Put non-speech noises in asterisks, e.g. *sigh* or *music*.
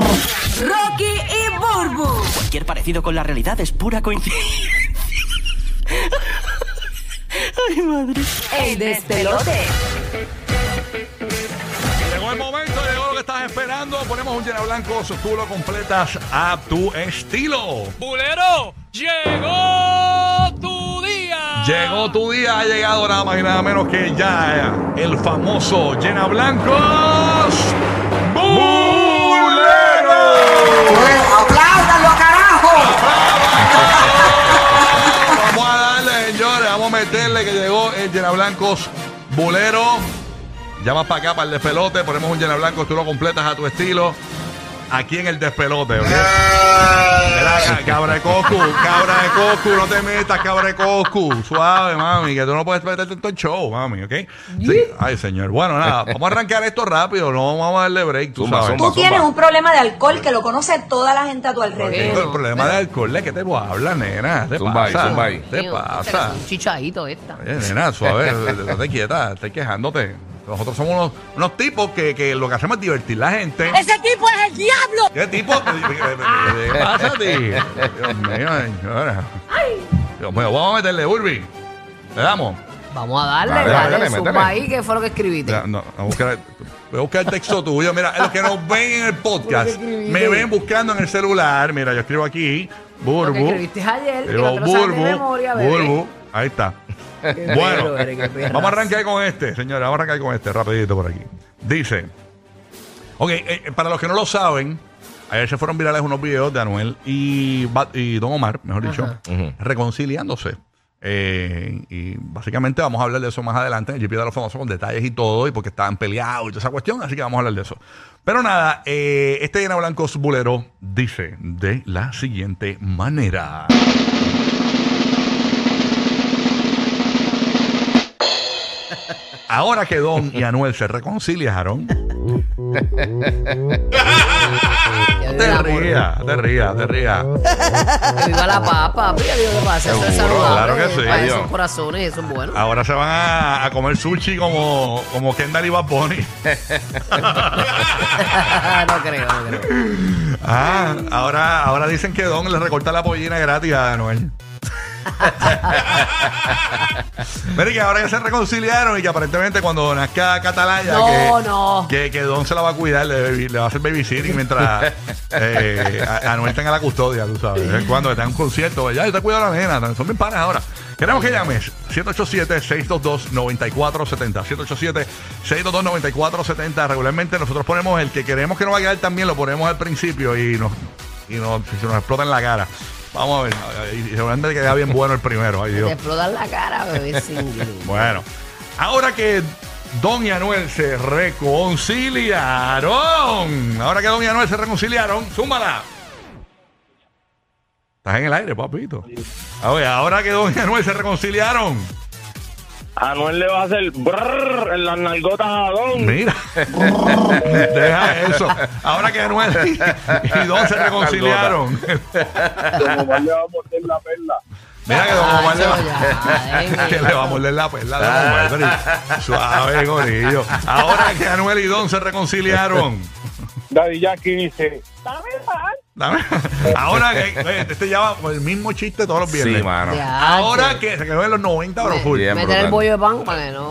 Rocky y Burbu. Cualquier parecido con la realidad es pura coincidencia. Ay, madre. El despelote. Llegó el momento, llegó lo que estabas esperando. Ponemos un llena blanco, tú lo completas a tu estilo. Bulero, llegó tu día. Llegó tu día, ha llegado nada más y nada menos que ya el famoso llena blancos. Meterle que llegó el llena blancos bulero. Llama para acá para el despelote, ponemos un llena blancos, tú lo completas a tu estilo. Aquí en el despelote. Mira, cabra de cocu, cabra de cocu, no te metas, cabra de cocu. Suave, mami, que tú no puedes meterte en todo el show, mami, ¿ok? Sí. Ay, señor. Bueno, nada, *laughs* vamos a arrancar esto rápido, no vamos a darle break, tú Zumba, sabes. zumba. Tú tienes un problema de alcohol que lo conoce toda la gente a tu alrededor. Tengo el problema de alcohol, ¿de qué te habla, nena? ¿Qué te Zumba ahí, pasa? zumba ahí. ¿Qué te pasa? Un chichadito esta. Oye, nena, suave, *laughs* estate quieta, estás quejándote. Nosotros somos unos, unos tipos que, que lo que hacemos es divertir la gente. ¡Ese tipo es el diablo! ¿Qué tipo? *laughs* ¿Qué, pasa a ti? *laughs* Dios mío, señora. Dios mío, vamos a meterle, Burby. ¿Le damos? Vamos a darle, Dale, dale, dale, zumba métele. ahí, ¿qué fue lo que escribiste? Ya, no, a buscar, voy a buscar el texto tuyo. Mira, los que nos ven en el podcast, me ven buscando en el celular. Mira, yo escribo aquí, Lo que Burbu. escribiste ayer, que Digo, no te lo sabes de Burbu, memoria, bebé. Burbu. Ahí está. Bueno, eres, vamos a arrancar con este, señora. Vamos a arrancar con este, rapidito por aquí. Dice, ok, eh, para los que no lo saben, ayer se fueron virales unos videos de Anuel y, Don Omar, mejor dicho, reconciliándose. Eh, y básicamente vamos a hablar de eso más adelante en el GP de los famosos con detalles y todo, y porque estaban peleados y toda esa cuestión, así que vamos a hablar de eso. Pero nada, eh, este Llena Blancos Bulero dice de la siguiente manera. Ahora que Don y Anuel se reconciliaron, *laughs* te rías, te rías, te rías. Que viva la papa, digo que pasa, eso es Seguro, saludable. claro que sí, Para Dios. esos corazones, eso es bueno. Ahora se van a, a comer sushi como, como Kendall y Bad Bunny. *laughs* no creo, no creo. Ah, ahora, ahora dicen que Don le recorta la pollina gratis a Anuel. *laughs* Mire que ahora ya se reconciliaron y que aparentemente cuando nazca Catalaya No, que, no. Que, que Don se la va a cuidar, le, le va a hacer babysitting mientras eh, a- Anuel tenga la custodia, tú sabes. En cuando que tenga un concierto, ya yo te cuido a la nena, son bien panas ahora. Queremos que llames 787-622-9470. 787-622-9470. Regularmente nosotros ponemos el que queremos que no va a quedar también, lo ponemos al principio y nos, y nos, se nos explota en la cara. Vamos a ver. Y seguramente queda bien bueno el primero. Ay, Te explotan la cara, bebé, *laughs* sin Bueno, ahora que Don y Anuel se reconciliaron. Ahora que Don y Anuel se reconciliaron, súmala. Estás en el aire, papito. A ver, ahora que Don y Anuel se reconciliaron. Anuel le va a hacer brrr en las nalgotas a Don. Mira, *laughs* deja eso. Ahora que Anuel y, y Don se reconciliaron. Como más le va a morder la perla. Mira que Don Omar le va, *laughs* que le va a morder la perla a Don Omar, Suave, gorillo. Ahora que Anuel y Don se reconciliaron. Daddy Yankee dice, Dame- *laughs* Ahora que este lleva el mismo chiste todos los viernes. Sí, mano. Ya, Ahora que se quedó en los 90, pero full. Bien, Meter el bollo de pan para que no.